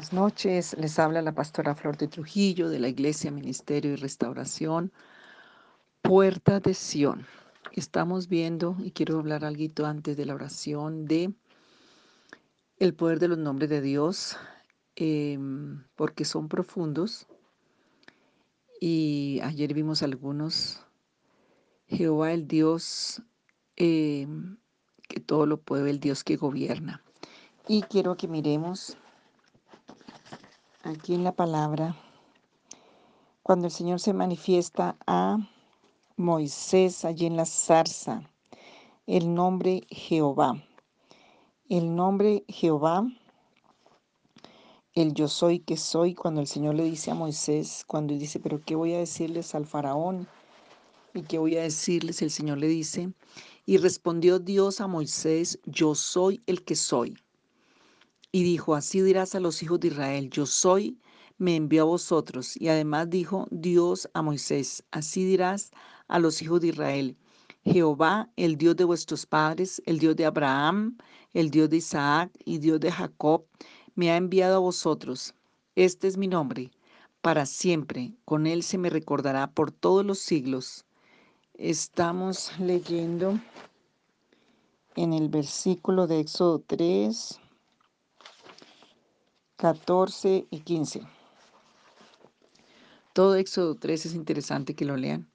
Buenas noches, les habla la pastora Flor de Trujillo de la Iglesia Ministerio y Restauración, Puerta de Sión. Estamos viendo, y quiero hablar algo antes de la oración, de el poder de los nombres de Dios, em, porque son profundos. Y ayer vimos algunos. Jehová el Dios em, que todo lo puede, el Dios que gobierna. Y quiero que miremos aquí en la palabra, cuando el Señor se manifiesta a Moisés allí en la zarza, el nombre Jehová. El nombre Jehová, el yo soy que soy, cuando el Señor le dice a Moisés, cuando dice, pero ¿qué voy a decirles al faraón? ¿Y qué voy a decirles? El Señor le dice, y respondió Dios a Moisés, yo soy el que soy. Y dijo, así dirás a los hijos de Israel, yo soy, me envió a vosotros. Y además dijo Dios a Moisés, así dirás a los hijos de Israel, Jehová, el Dios de vuestros padres, el Dios de Abraham, el Dios de Isaac y Dios de Jacob, me ha enviado a vosotros. Este es mi nombre, para siempre. Con él se me recordará por todos los siglos. Estamos leyendo en el versículo de Éxodo 3, 14 y 15. Todo Éxodo 3 es interesante que lo lean.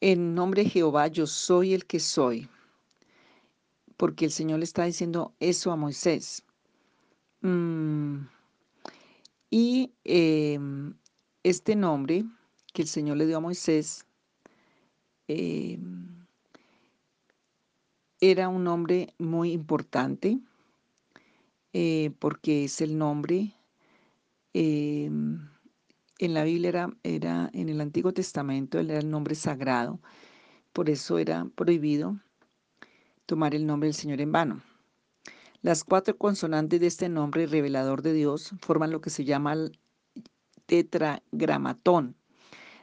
En nombre de Jehová yo soy el que soy. Porque el Señor le está diciendo eso a Moisés. Mm, y em, este nombre que el Señor le dio a Moisés em, era un nombre muy importante eh, porque es el nombre, em, en la Biblia era, en el Antiguo Testamento, era el nombre sagrado, por eso era prohibido tomar el nombre del Señor en vano. Las cuatro consonantes de este nombre revelador de Dios forman lo que se llama el tetragramatón.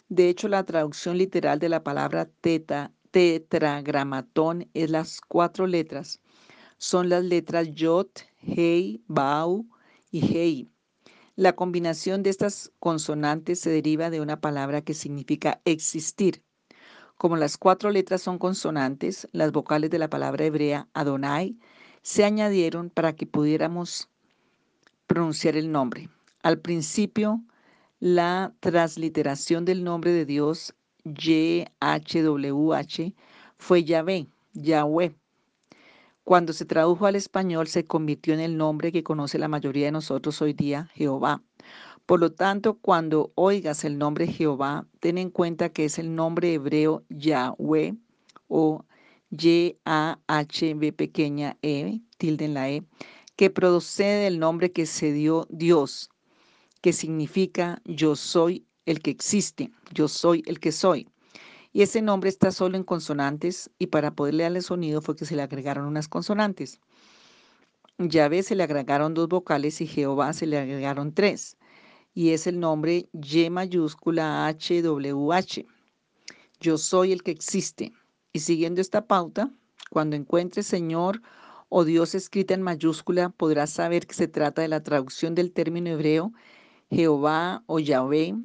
De hecho, la traducción literal de la palabra teta, tetragramatón es las cuatro letras. Son las letras Yod, Hei, Bau y Hei. La combinación de estas consonantes se deriva de una palabra que significa existir. Como las cuatro letras son consonantes, las vocales de la palabra hebrea Adonai se añadieron para que pudiéramos pronunciar el nombre. Al principio, la transliteración del nombre de Dios, YHWH, fue Yahvé, Yahweh, cuando se tradujo al español se convirtió en el nombre que conoce la mayoría de nosotros hoy día, Jehová. Por lo tanto, cuando oigas el nombre Jehová, ten en cuenta que es el nombre hebreo Yahweh o Y-A-H-B pequeña E, tilde en la E, que procede del nombre que se dio Dios, que significa yo soy el que existe, yo soy el que soy. Y ese nombre está solo en consonantes y para poderle darle sonido fue que se le agregaron unas consonantes. Yahvé se le agregaron dos vocales y Jehová se le agregaron tres. Y es el nombre Y mayúscula HWH. Yo soy el que existe. Y siguiendo esta pauta, cuando encuentres Señor o Dios escrita en mayúscula, podrás saber que se trata de la traducción del término hebreo Jehová o Yahvé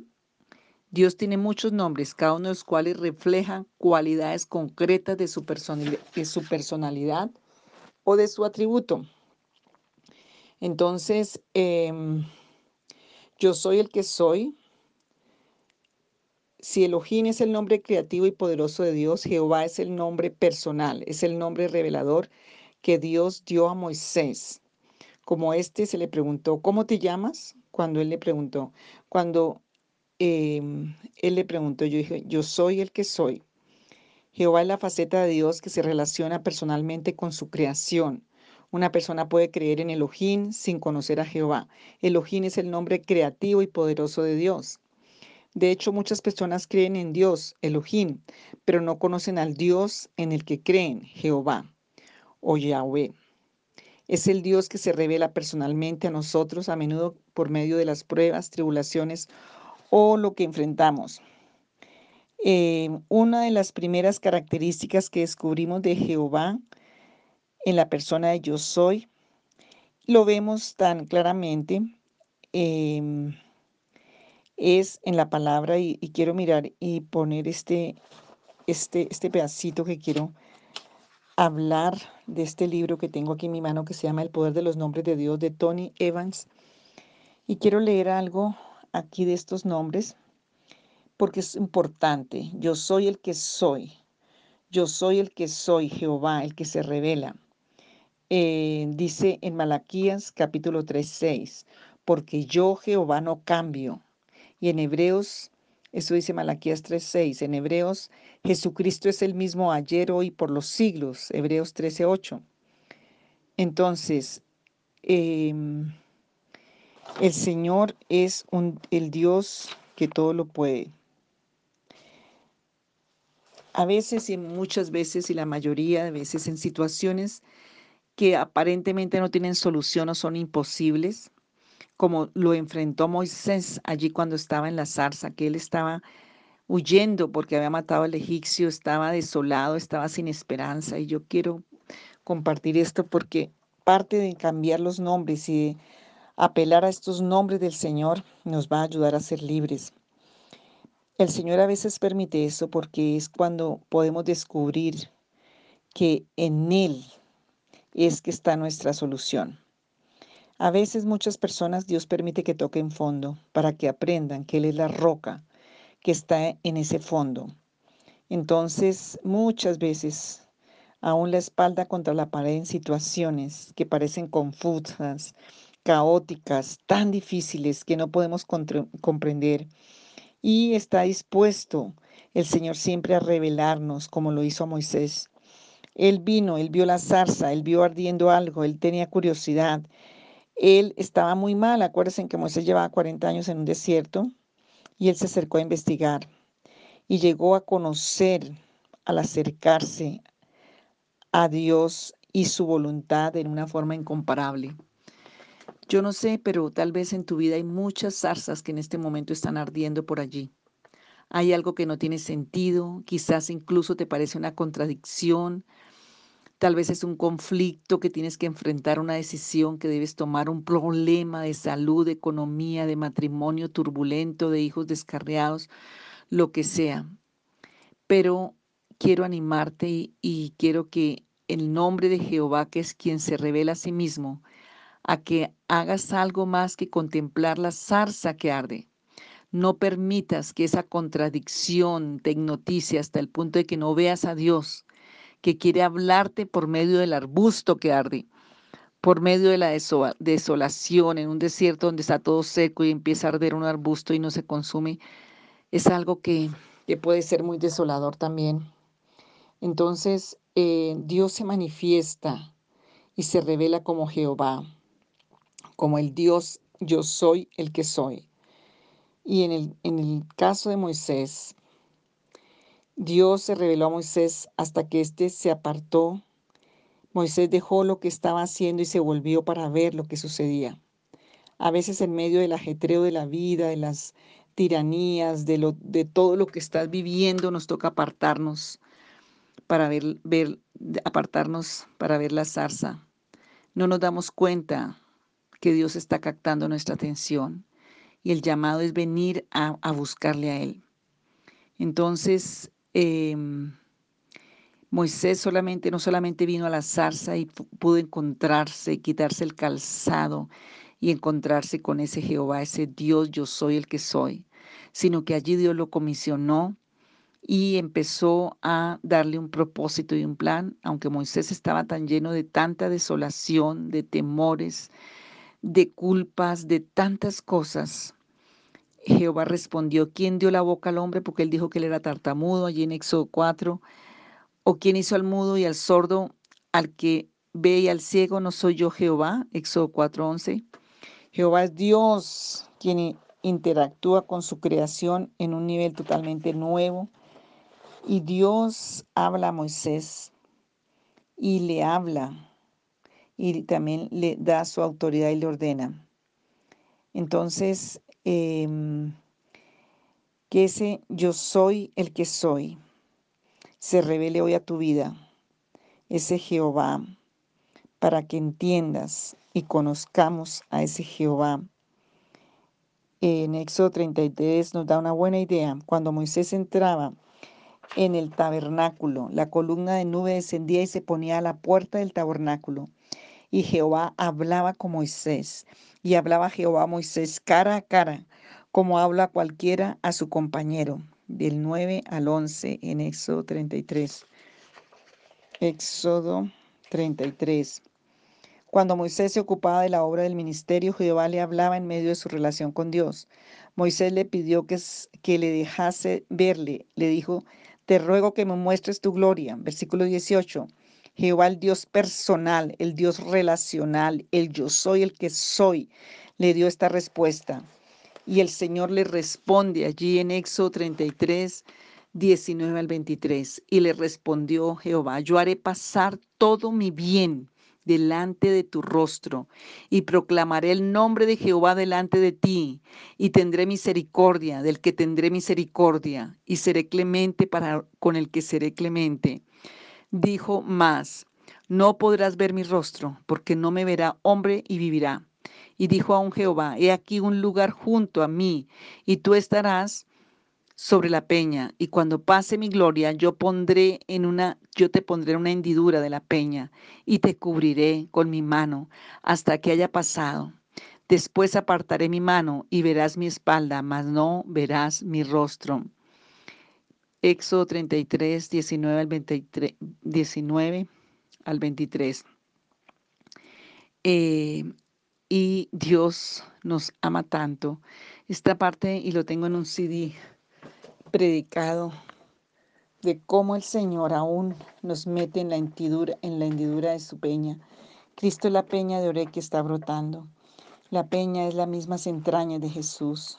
Dios tiene muchos nombres, cada uno de los cuales refleja cualidades concretas de su, personalidad, o de su atributo. Entonces, em, yo soy el que soy. Si Elohim es el nombre creativo y poderoso de Dios, Jehová es el nombre personal, es el nombre revelador que Dios dio a Moisés. Como este se le preguntó, ¿cómo te llamas? Cuando él le preguntó, cuando Em, él le preguntó, yo dije, yo soy el que soy. Jehová es la faceta de Dios que se relaciona personalmente con su creación. Una persona puede creer en Elohim sin conocer a Jehová. Elohim es el nombre creativo y poderoso de Dios. De hecho, muchas personas creen en Dios, Elohim, pero no conocen al Dios en el que creen, Jehová o Yahweh. Es el Dios que se revela personalmente a nosotros a menudo por medio de las pruebas, tribulaciones o lo que enfrentamos. Eh, una de las primeras características que descubrimos de Jehová en la persona de yo soy lo vemos tan claramente em, es en la palabra y, quiero mirar y poner este, este, este pedacito que quiero hablar de este libro que tengo aquí en mi mano que se llama El Poder de los Nombres de Dios de Tony Evans. Y quiero leer algo aquí de estos nombres porque es importante. Yo soy el que soy. Yo soy el que soy, Jehová, el que se revela. Eh, dice en Malaquías capítulo 3, 6, porque yo Jehová no cambio. Y en Hebreos, eso dice Malaquías 3:6, en Hebreos, Jesucristo es el mismo ayer, hoy, por los siglos, Hebreos 13:8. Entonces, em, el Señor es el Dios que todo lo puede. A veces y muchas veces y la mayoría de veces en situaciones que aparentemente no tienen solución o son imposibles, como lo enfrentó Moisés allí cuando estaba en la zarza, que él estaba huyendo porque había matado al egipcio, estaba desolado, estaba sin esperanza. Y yo quiero compartir esto porque parte de cambiar los nombres y de apelar a estos nombres del Señor nos va a ayudar a ser libres. El Señor a veces permite eso porque es cuando podemos descubrir que en Él es que está nuestra solución. A veces muchas personas Dios permite que toquen fondo para que aprendan que Él es la roca que está en ese fondo. Entonces, muchas veces, aún la espalda contra la pared en situaciones que parecen confusas, caóticas, tan difíciles que no podemos comprender. Y está dispuesto el Señor siempre a revelarnos como lo hizo a Moisés. Él vino, él vio la zarza, él vio ardiendo algo, él tenía curiosidad, él estaba muy mal, acuérdense que Moisés llevaba 40 años en un desierto y él se acercó a investigar y llegó a conocer al acercarse a Dios y su voluntad en una forma incomparable. Yo no sé, pero tal vez en tu vida hay muchas zarzas que en este momento están ardiendo por allí. Hay algo que no tiene sentido, quizás incluso te parece una contradicción, Tal vez es un conflicto que tienes que enfrentar, una decisión que debes tomar, un problema de salud, de economía, de matrimonio turbulento, de hijos descarriados, lo que sea. Pero quiero animarte y, quiero que el nombre de Jehová, que es quien se revela a sí mismo, a que hagas algo más que contemplar la zarza que arde. No permitas que esa contradicción te hipnotice hasta el punto de que no veas a Dios que quiere hablarte por medio del arbusto que arde, por medio de la desolación en un desierto donde está todo seco y empieza a arder un arbusto y no se consume, es algo que, puede ser muy desolador también. Entonces, eh, Dios se manifiesta y se revela como Jehová, como el Dios, yo soy el que soy. Y en el, en el caso de Moisés, Dios se reveló a Moisés hasta que éste se apartó. Moisés dejó lo que estaba haciendo y se volvió para ver lo que sucedía. A veces en medio del ajetreo de la vida, de las tiranías, de, lo, de todo lo que estás viviendo, nos toca apartarnos para ver, ver, apartarnos para ver la zarza. No nos damos cuenta que Dios está captando nuestra atención y el llamado es venir a, buscarle a Él. Entonces, Em, Moisés solamente, no solamente vino a la zarza y pudo encontrarse, quitarse el calzado y encontrarse con ese Jehová, ese Dios, yo soy el que soy, sino que allí Dios lo comisionó y empezó a darle un propósito y un plan, aunque Moisés estaba tan lleno de tanta desolación, de temores, de culpas, de tantas cosas. Jehová respondió, ¿quién dio la boca al hombre? Porque él dijo que él era tartamudo, allí en Éxodo 4. ¿O quién hizo al mudo y al sordo, al que ve y al ciego? ¿No soy yo Jehová? Éxodo 4:11. Jehová es Dios quien interactúa con su creación en un nivel totalmente nuevo. Y Dios habla a Moisés y le habla y también le da su autoridad y le ordena. Entonces, Em, que ese yo soy el que soy se revele hoy a tu vida. Ese Jehová para que entiendas y conozcamos a ese Jehová. En Éxodo 33 nos da una buena idea. Cuando Moisés entraba en el tabernáculo, la columna de nube descendía y se ponía a la puerta del tabernáculo. Y Jehová hablaba con Moisés. Y hablaba Jehová a Moisés cara a cara, como habla cualquiera a su compañero. Del 9 al 11 en Éxodo 33. Éxodo 33. Cuando Moisés se ocupaba de la obra del ministerio, Jehová le hablaba en medio de su relación con Dios. Moisés le pidió que, que le dejase verle. Le dijo, te ruego que me muestres tu gloria. Versículo 18. Jehová el Dios personal, el Dios relacional, el yo soy el que soy, le dio esta respuesta. Y el Señor le responde allí en Éxodo 33, 19 al 23. Y le respondió Jehová, yo haré pasar todo mi bien delante de tu rostro, y proclamaré el nombre de Jehová delante de ti, y tendré misericordia del que tendré misericordia, y seré clemente para con el que seré clemente. Dijo más, no podrás ver mi rostro, porque no me verá hombre y vivirá. Y dijo a un Jehová, he aquí un lugar junto a mí, y tú estarás sobre la peña, y cuando pase mi gloria, yo pondré en una, yo te pondré una hendidura de la peña, y te cubriré con mi mano hasta que haya pasado. Después apartaré mi mano y verás mi espalda, mas no verás mi rostro. Éxodo 33, 19 al 23. 19 al 23. Eh, y Dios nos ama tanto. Esta parte, y lo tengo en un CD, predicado de cómo el Señor aún nos mete en la hendidura, en la hendidura de su peña. Cristo es la peña de Oré que está brotando. La peña es la misma entrañas de Jesús.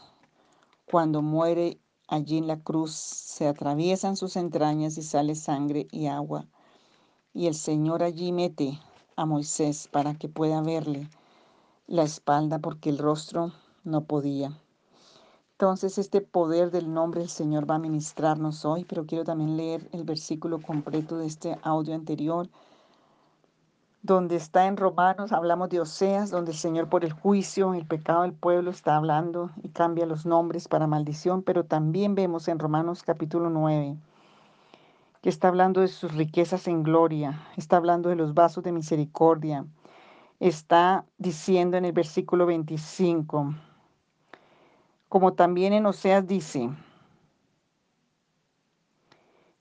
Cuando muere allí en la cruz, se atraviesan sus entrañas y sale sangre y agua. Y el Señor allí mete a Moisés para que pueda verle la espalda porque el rostro no podía. Entonces este poder del nombre del Señor va a ministrarnos hoy, pero quiero también leer el versículo completo de este audio anterior, donde está en Romanos, hablamos de Oseas, donde el Señor por el juicio, el pecado del pueblo está hablando y cambia los nombres para maldición, pero también vemos en Romanos capítulo 9 que está hablando de sus riquezas en gloria, está hablando de los vasos de misericordia, está diciendo en el versículo 25, como también en Oseas dice,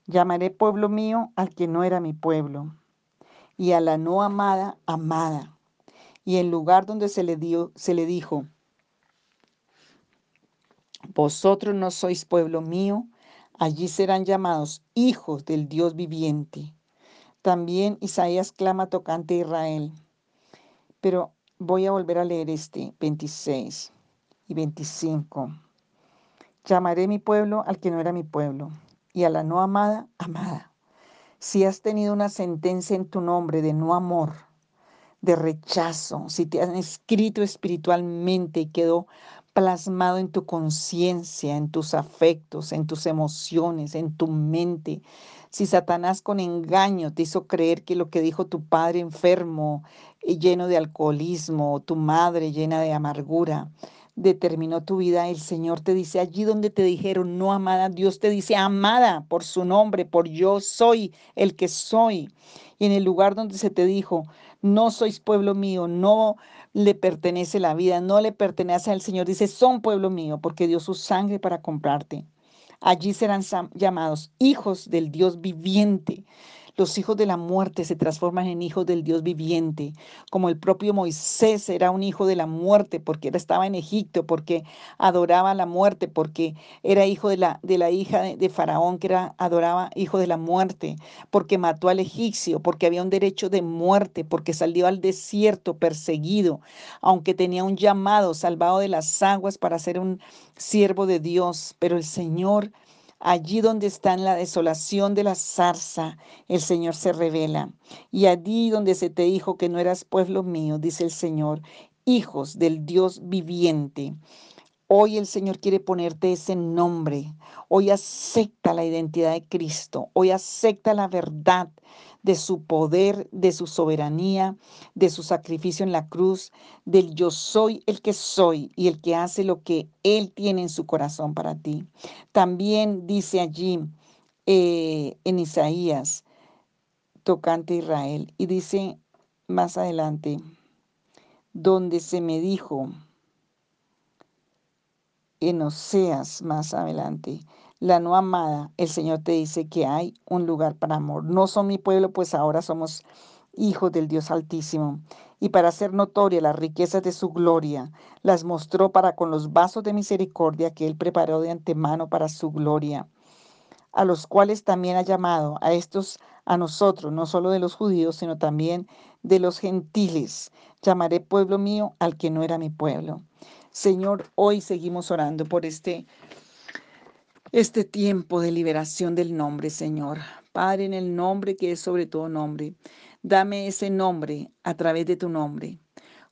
llamaré pueblo mío al que no era mi pueblo, y a la no amada, amada. Y en lugar donde se le dio, se le dijo, vosotros no sois pueblo mío, allí serán llamados hijos del Dios viviente. También Isaías clama tocante a Israel. Pero voy a volver a leer este 26 y 25. Llamaré mi pueblo al que no era mi pueblo, y a la no amada, amada. Si has tenido una sentencia en tu nombre de no amor, de rechazo, si te han escrito espiritualmente y quedó plasmado en tu conciencia, en tus afectos, en tus emociones, en tu mente, si Satanás con engaño te hizo creer que lo que dijo tu padre enfermo, y lleno de alcoholismo, tu madre llena de amargura, determinó tu vida, el Señor te dice, allí donde te dijeron no amada, Dios te dice amada por su nombre, por yo soy el que soy. Y en el lugar donde se te dijo, no sois pueblo mío, no le pertenece la vida, no le pertenece al Señor, dice, son pueblo mío, porque dio su sangre para comprarte. Allí serán llamados hijos del Dios viviente. Los hijos de la muerte se transforman en hijos del Dios viviente, como el propio Moisés era un hijo de la muerte porque estaba en Egipto, porque adoraba la muerte, porque era hijo de la, de la hija de, Faraón que era, adoraba hijo de la muerte, porque mató al egipcio, porque había un derecho de muerte, porque salió al desierto perseguido, aunque tenía un llamado salvado de las aguas para ser un siervo de Dios, pero el Señor Allí donde está en la desolación de la zarza, el Señor se revela. Y allí donde se te dijo que no eras pueblo mío, dice el Señor, hijos del Dios viviente. Hoy el Señor quiere ponerte ese nombre. Hoy acepta la identidad de Cristo. Hoy acepta la verdad de su poder, de su soberanía, de su sacrificio en la cruz, del yo soy el que soy y el que hace lo que Él tiene en su corazón para ti. También dice allí eh, en Isaías, tocante Israel, y dice más adelante, donde se me dijo, en Oseas más adelante, la no amada, el Señor te dice que hay un lugar para amor. No son mi pueblo, pues ahora somos hijos del Dios Altísimo. Y para hacer notoria las riquezas de su gloria, las mostró para con los vasos de misericordia que Él preparó de antemano para su gloria, a los cuales también ha llamado a estos a nosotros, no solo de los judíos, sino también de los gentiles. Llamaré pueblo mío al que no era mi pueblo. Señor, hoy seguimos orando por este este tiempo de liberación del nombre, Señor. Padre, en el nombre que es sobre todo nombre, dame ese nombre a través de tu nombre,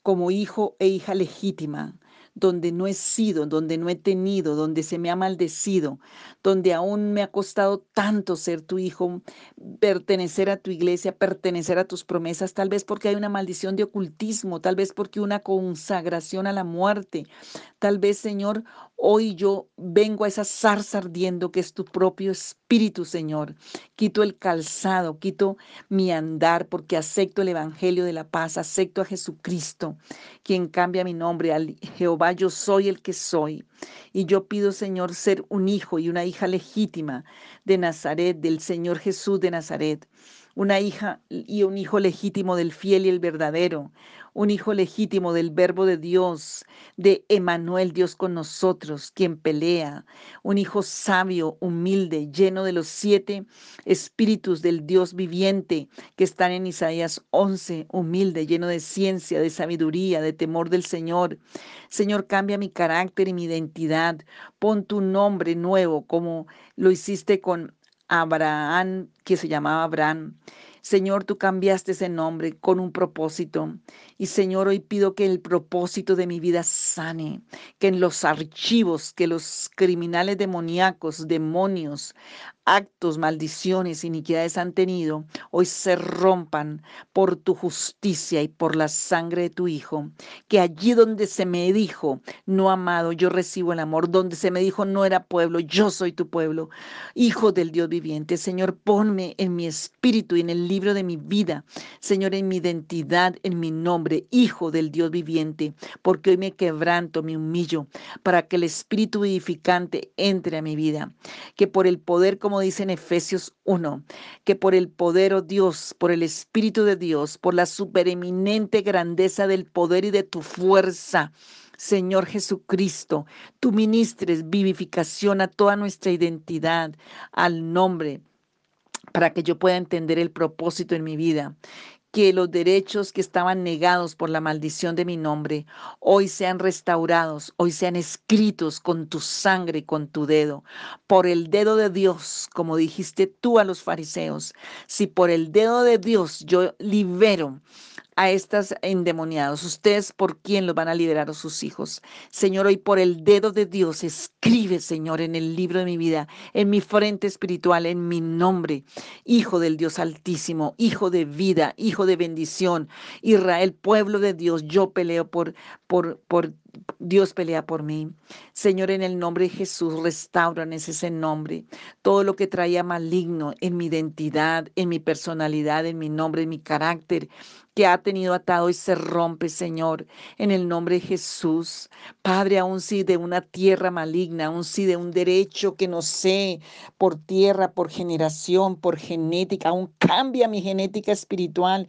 como hijo e hija legítima, donde no he sido, donde no he tenido, donde se me ha maldecido, donde aún me ha costado tanto ser tu hijo, pertenecer a tu iglesia, pertenecer a tus promesas, tal vez porque hay una maldición de ocultismo, tal vez porque una consagración a la muerte, tal vez, Señor, Hoy yo vengo a esa zarza ardiendo que es tu propio espíritu, Señor. Quito el calzado, quito mi andar porque acepto el Evangelio de la paz, acepto a Jesucristo, quien cambia mi nombre. Al Jehová yo soy el que soy. Y yo pido, Señor, ser un hijo y una hija legítima de Nazaret, del Señor Jesús de Nazaret una hija y un hijo legítimo del fiel y el verdadero, un hijo legítimo del verbo de Dios, de Emanuel, Dios con nosotros, quien pelea, un hijo sabio, humilde, lleno de los siete espíritus del Dios viviente que están en Isaías 11, humilde, lleno de ciencia, de sabiduría, de temor del Señor. Señor, cambia mi carácter y mi identidad. Pon tu nombre nuevo como lo hiciste con Abraham, que se llamaba Abraham. Señor, tú cambiaste ese nombre con un propósito. Y Señor, hoy pido que el propósito de mi vida sane, que en los archivos que los criminales demoníacos, demonios, actos, maldiciones, iniquidades han tenido, hoy se rompan por tu justicia y por la sangre de tu Hijo. Que allí donde se me dijo, no amado, yo recibo el amor, donde se me dijo, no era pueblo, yo soy tu pueblo, Hijo del Dios viviente. Señor, ponme en mi espíritu y en el libro de mi vida, Señor, en mi identidad, en mi nombre, Hijo del Dios viviente, porque hoy me quebranto, me humillo, para que el Espíritu vivificante entre a mi vida. Que por el poder como dice en Efesios 1, que por el poder, oh Dios, por el Espíritu de Dios, por la supereminente grandeza del poder y de tu fuerza, Señor Jesucristo, tú ministres vivificación a toda nuestra identidad, al nombre, para que yo pueda entender el propósito en mi vida que los derechos que estaban negados por la maldición de mi nombre hoy sean restaurados, hoy sean escritos con tu sangre y con tu dedo, por el dedo de Dios, como dijiste tú a los fariseos. Si por el dedo de Dios yo libero a estas endemoniados. Ustedes por quién los van a liberar a sus hijos. Señor, hoy por el dedo de Dios, escribe, Señor, en el libro de mi vida, en mi frente espiritual, en mi nombre, Hijo del Dios Altísimo, Hijo de vida, Hijo de bendición. Israel, pueblo de Dios, yo peleo por, por, por Dios pelea por mí. Señor, en el nombre de Jesús, restauran ese nombre. Todo lo que traía maligno en mi identidad, en mi personalidad, en mi nombre, en mi carácter, que ha tenido atado y se rompe, Señor, en el nombre de Jesús. Padre, aún si de una tierra maligna, aún si de un derecho que no sé, por tierra, por generación, por genética, aún cambia mi genética espiritual,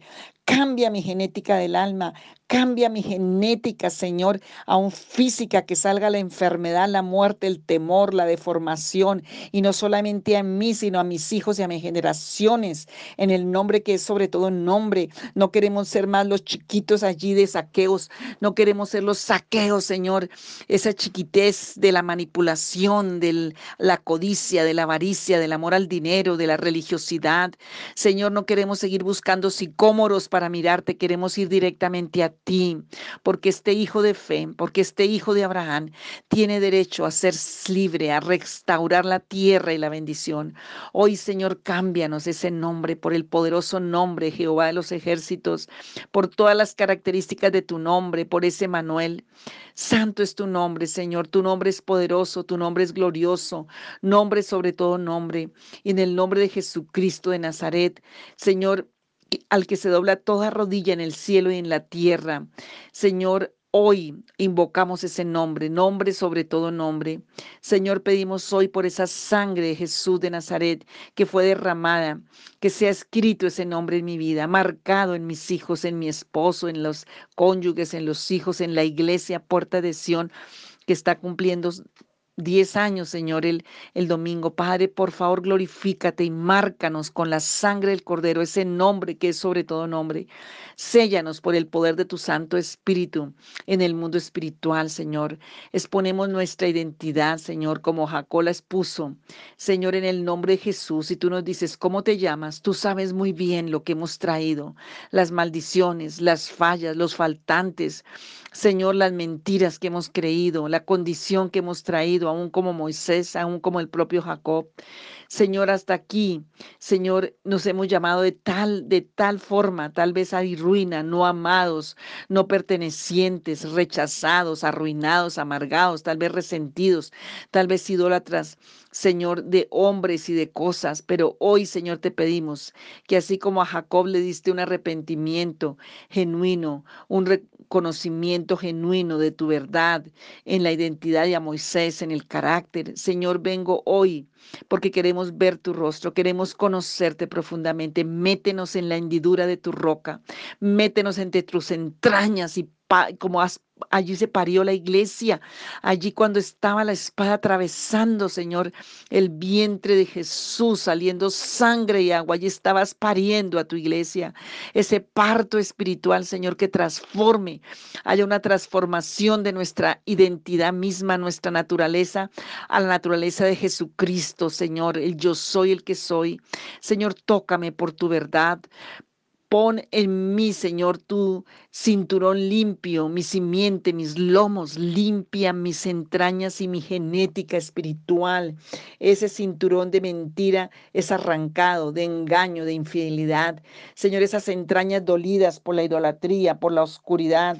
Cambia mi genética del alma, cambia mi genética, Señor, aún física, que salga la enfermedad, la muerte, el temor, la deformación, y no solamente a mí, sino a mis hijos y a mis generaciones, en el nombre que es sobre todo nombre. No queremos ser más los chiquitos allí de saqueos, no queremos ser los saqueos, Señor, esa chiquitez de la manipulación, de la codicia, de la avaricia, del amor al dinero, de la religiosidad. Señor, no queremos seguir buscando sicómoros para para mirarte, queremos ir directamente a ti, porque este hijo de fe, porque este hijo de Abraham tiene derecho a ser libre, a restaurar la tierra y la bendición. Hoy, Señor, cámbianos ese nombre por el poderoso nombre, Jehová de los ejércitos, por todas las características de tu nombre, por ese Manuel. Santo es tu nombre, Señor. Tu nombre es poderoso, tu nombre es glorioso, nombre sobre todo nombre. Y en el nombre de Jesucristo de Nazaret, Señor, al que se dobla toda rodilla en el cielo y en la tierra. Señor, Hoy invocamos ese nombre, nombre sobre todo nombre. Señor, pedimos hoy por esa sangre de Jesús de Nazaret que fue derramada, que sea escrito ese nombre en mi vida, marcado en mis hijos, en mi esposo, en los cónyuges, en los hijos, en la iglesia, puerta de Sión, que está cumpliendo 10 años, Señor, el, el domingo. Padre, por favor, glorifícate y márcanos con la sangre del Cordero, ese nombre que es sobre todo nombre. Séllanos por el poder de tu Santo Espíritu en el mundo espiritual, Señor. Exponemos nuestra identidad, Señor, como Jacob la expuso. Señor, en el nombre de Jesús, si tú nos dices cómo te llamas, tú sabes muy bien lo que hemos traído, las maldiciones, las fallas, los faltantes, Señor, las mentiras que hemos creído, la condición que hemos traído, aún como Moisés, aún como el propio Jacob. Señor, hasta aquí, Señor, nos hemos llamado de tal, de tal forma, tal vez a ruina, no amados, no pertenecientes, rechazados, arruinados, amargados, tal vez resentidos, tal vez idólatras, Señor, de hombres y de cosas. Pero hoy, Señor, te pedimos que así como a Jacob le diste un arrepentimiento genuino, un reconocimiento genuino de tu verdad en la identidad de a Moisés, en el carácter, Señor, vengo hoy porque queremos ver tu rostro, queremos conocerte profundamente. Métenos en la hendidura de tu roca, métenos entre tus entrañas y como allí se parió la iglesia, allí cuando estaba la espada atravesando, Señor, el vientre de Jesús, saliendo sangre y agua, allí estabas pariendo a tu iglesia, ese parto espiritual, Señor, que transforme, haya una transformación de nuestra identidad misma, nuestra naturaleza, a la naturaleza de Jesucristo, Señor, el yo soy el que soy. Señor, tócame por tu verdad, Pon en mí, Señor, tu cinturón limpio, mi simiente, mis lomos, limpia mis entrañas y mi genética espiritual. Ese cinturón de mentira es arrancado, de engaño, de infidelidad. Señor, esas entrañas dolidas por la idolatría, por la oscuridad,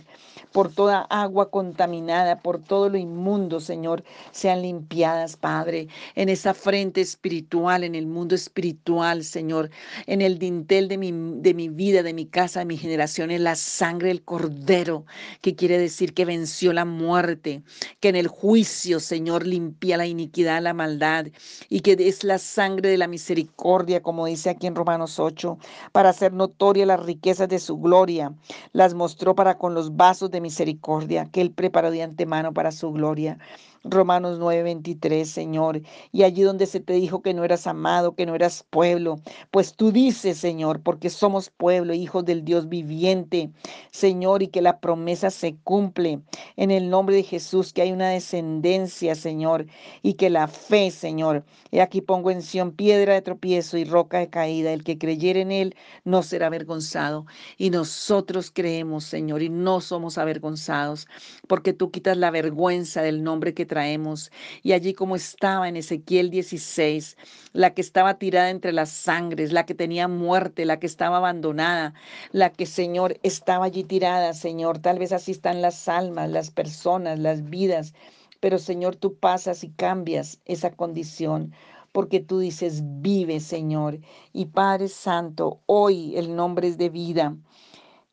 por toda agua contaminada, por todo lo inmundo, Señor, sean limpiadas, Padre, en esa frente espiritual, en el mundo espiritual, Señor, en el dintel de mi, de mi vida, de mi casa, de mi generación, en la sangre del Cordero, que quiere decir que venció la muerte, que en el juicio, Señor, limpia la iniquidad, la maldad, y que es la sangre de la misericordia, como dice aquí en Romanos 8, para hacer notoria las riquezas de su gloria. Las mostró para con los vasos de misericordia que Él preparó de antemano para su gloria. Romanos 9:23, Señor. Y allí donde se te dijo que no eras amado, que no eras pueblo, pues tú dices, Señor, porque somos pueblo, hijos del Dios viviente, Señor, y que la promesa se cumple en el nombre de Jesús, que hay una descendencia, Señor, y que la fe, Señor. Y aquí pongo en Sion piedra de tropiezo y roca de caída. El que creyere en él no será avergonzado. Y nosotros creemos, Señor, y no somos avergonzados, porque tú quitas la vergüenza del nombre que traemos. Y allí como estaba en Ezequiel 16, la que estaba tirada entre las sangres, la que tenía muerte, la que estaba abandonada, la que, Señor, estaba allí tirada, Señor. Tal vez así están las almas, las personas, las vidas. Pero, Señor, tú pasas y cambias esa condición porque tú dices, vive, Señor. Y Padre Santo, hoy el nombre es de vida.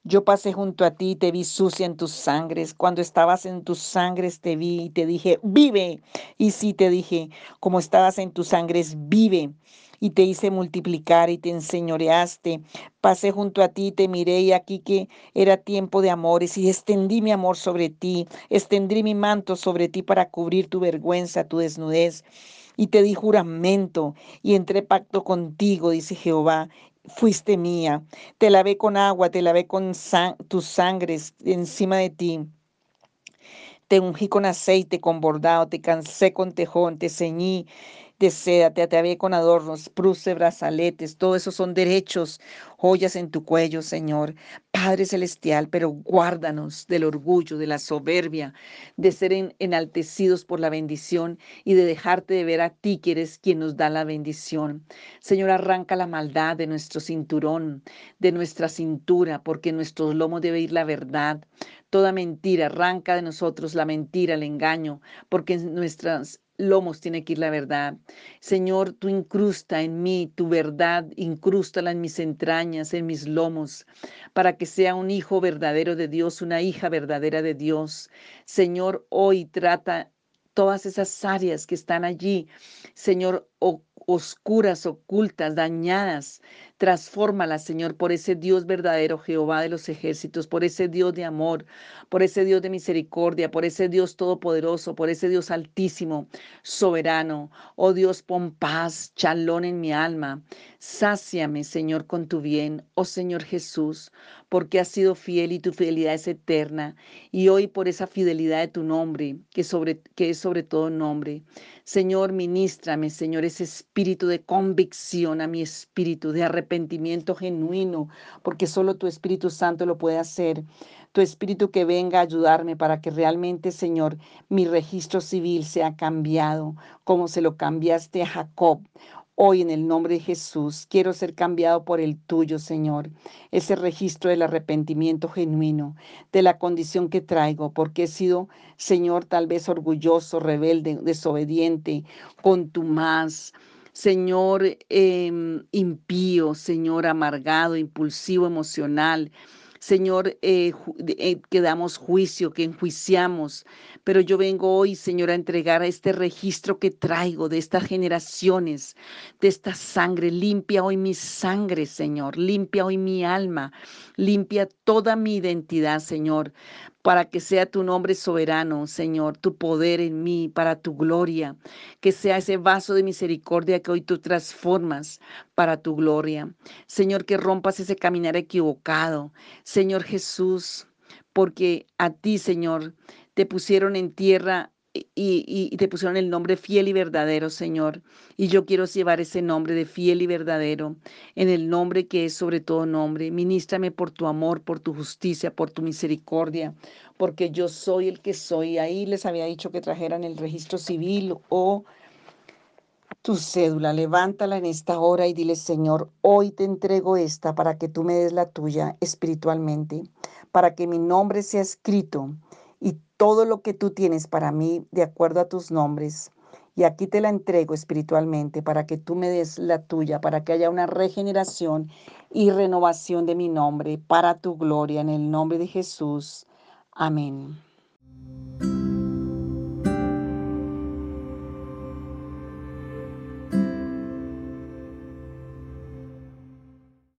Yo pasé junto a ti te vi sucia en tus sangres. Cuando estabas en tus sangres te vi y te dije, vive. Y sí te dije, como estabas en tus sangres, vive. Y te hice multiplicar y te enseñoreaste. Pasé junto a ti te miré y aquí que era tiempo de amores y extendí mi amor sobre ti. Extendí mi manto sobre ti para cubrir tu vergüenza, tu desnudez y te di juramento y entré pacto contigo, dice Jehová, fuiste mía. Te lavé con agua, te lavé con tus sangres encima de ti. Te ungí con aceite, con bordado, te cansé con tejón, te ceñí de seda, te atavié con adornos, pruce, brazaletes, todo eso son derechos, joyas en tu cuello, Señor. Padre Celestial, pero guárdanos del orgullo, de la soberbia, de ser enaltecidos por la bendición y de dejarte de ver a ti, que eres quien nos da la bendición. Señor, arranca la maldad de nuestro cinturón, de nuestra cintura, porque en nuestros lomos debe ir la verdad. Toda mentira, arranca de nosotros la mentira, el engaño, porque en nuestras lomos tiene que ir la verdad. Señor, tú incrusta en mí tu verdad, incrústala en mis entrañas, en mis lomos, para que sea un hijo verdadero de Dios, una hija verdadera de Dios. Señor, hoy trata todas esas áreas que están allí, Señor, oscuras, ocultas, dañadas. Transfórmalas, Señor, por ese Dios verdadero, Jehová de los ejércitos, por ese Dios de amor, por ese Dios de misericordia, por ese Dios todopoderoso, por ese Dios altísimo, soberano. Oh Dios, pon paz, chalón en mi alma. Sáciame, Señor, con tu bien, oh Señor Jesús, porque has sido fiel y tu fidelidad es eterna. Y hoy por esa fidelidad de tu nombre, que, sobre, que es sobre todo nombre. Señor, ministrame, Señor, ese espíritu de convicción a mi espíritu, de arrepentimiento genuino, porque solo tu Espíritu Santo lo puede hacer. Tu Espíritu que venga a ayudarme para que realmente, Señor, mi registro civil sea cambiado, como se lo cambiaste a Jacob. Hoy en el nombre de Jesús quiero ser cambiado por el tuyo, Señor. Ese registro del arrepentimiento genuino, de la condición que traigo, porque he sido, Señor, tal vez orgulloso, rebelde, desobediente, contumaz. Señor eh, impío, Señor amargado, impulsivo, emocional, Señor, eh, eh, que damos juicio, que enjuiciamos. Pero yo vengo hoy, Señor, a entregar a este registro que traigo de estas generaciones, de esta sangre. Limpia hoy mi sangre, Señor. Limpia hoy mi alma. Limpia toda mi identidad, Señor para que sea tu nombre soberano, Señor, tu poder en mí, para tu gloria, que sea ese vaso de misericordia que hoy tú transformas para tu gloria. Señor, que rompas ese caminar equivocado. Señor Jesús, porque a ti, Señor, te pusieron en tierra y, te pusieron el nombre fiel y verdadero, Señor. Y yo quiero llevar ese nombre de fiel y verdadero en el nombre que es sobre todo nombre. Ministrame por tu amor, por tu justicia, por tu misericordia, porque yo soy el que soy. Ahí les había dicho que trajeran el registro civil o tu cédula. Levántala en esta hora y dile, Señor, hoy te entrego esta para que tú me des la tuya espiritualmente, para que mi nombre sea escrito y todo lo que tú tienes para mí de acuerdo a tus nombres. Y aquí te la entrego espiritualmente para que tú me des la tuya, para que haya una regeneración y renovación de mi nombre para tu gloria en el nombre de Jesús. Amén.